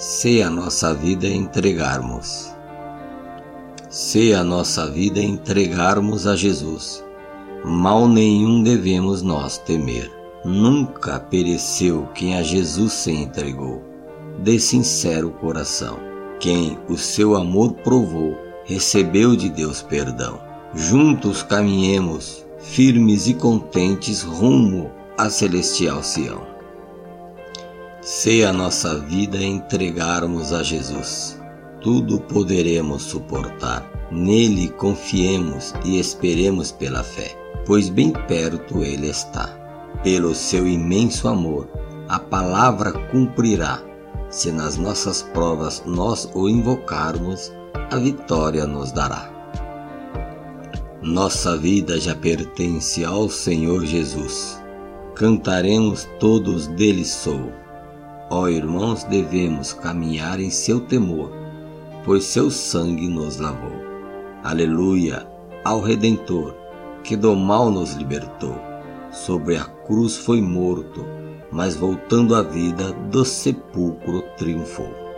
Se a nossa vida entregarmos. Se a nossa vida entregarmos a Jesus, mal nenhum devemos nós temer. Nunca pereceu quem a Jesus se entregou, de sincero coração. Quem o seu amor provou, recebeu de Deus perdão. Juntos caminhemos, firmes e contentes, rumo à celestial Sião. Se a nossa vida entregarmos a Jesus, tudo poderemos suportar. Nele confiemos e esperemos pela fé, pois bem perto Ele está. Pelo seu imenso amor, a palavra cumprirá. Se nas nossas provas nós o invocarmos, a vitória nos dará. Nossa vida já pertence ao Senhor Jesus. Cantaremos todos dele sou Ó irmãos, devemos caminhar em seu temor, pois seu sangue nos lavou. Aleluia ao Redentor, que do mal nos libertou. Sobre a cruz foi morto, mas voltando à vida, do sepulcro triunfou.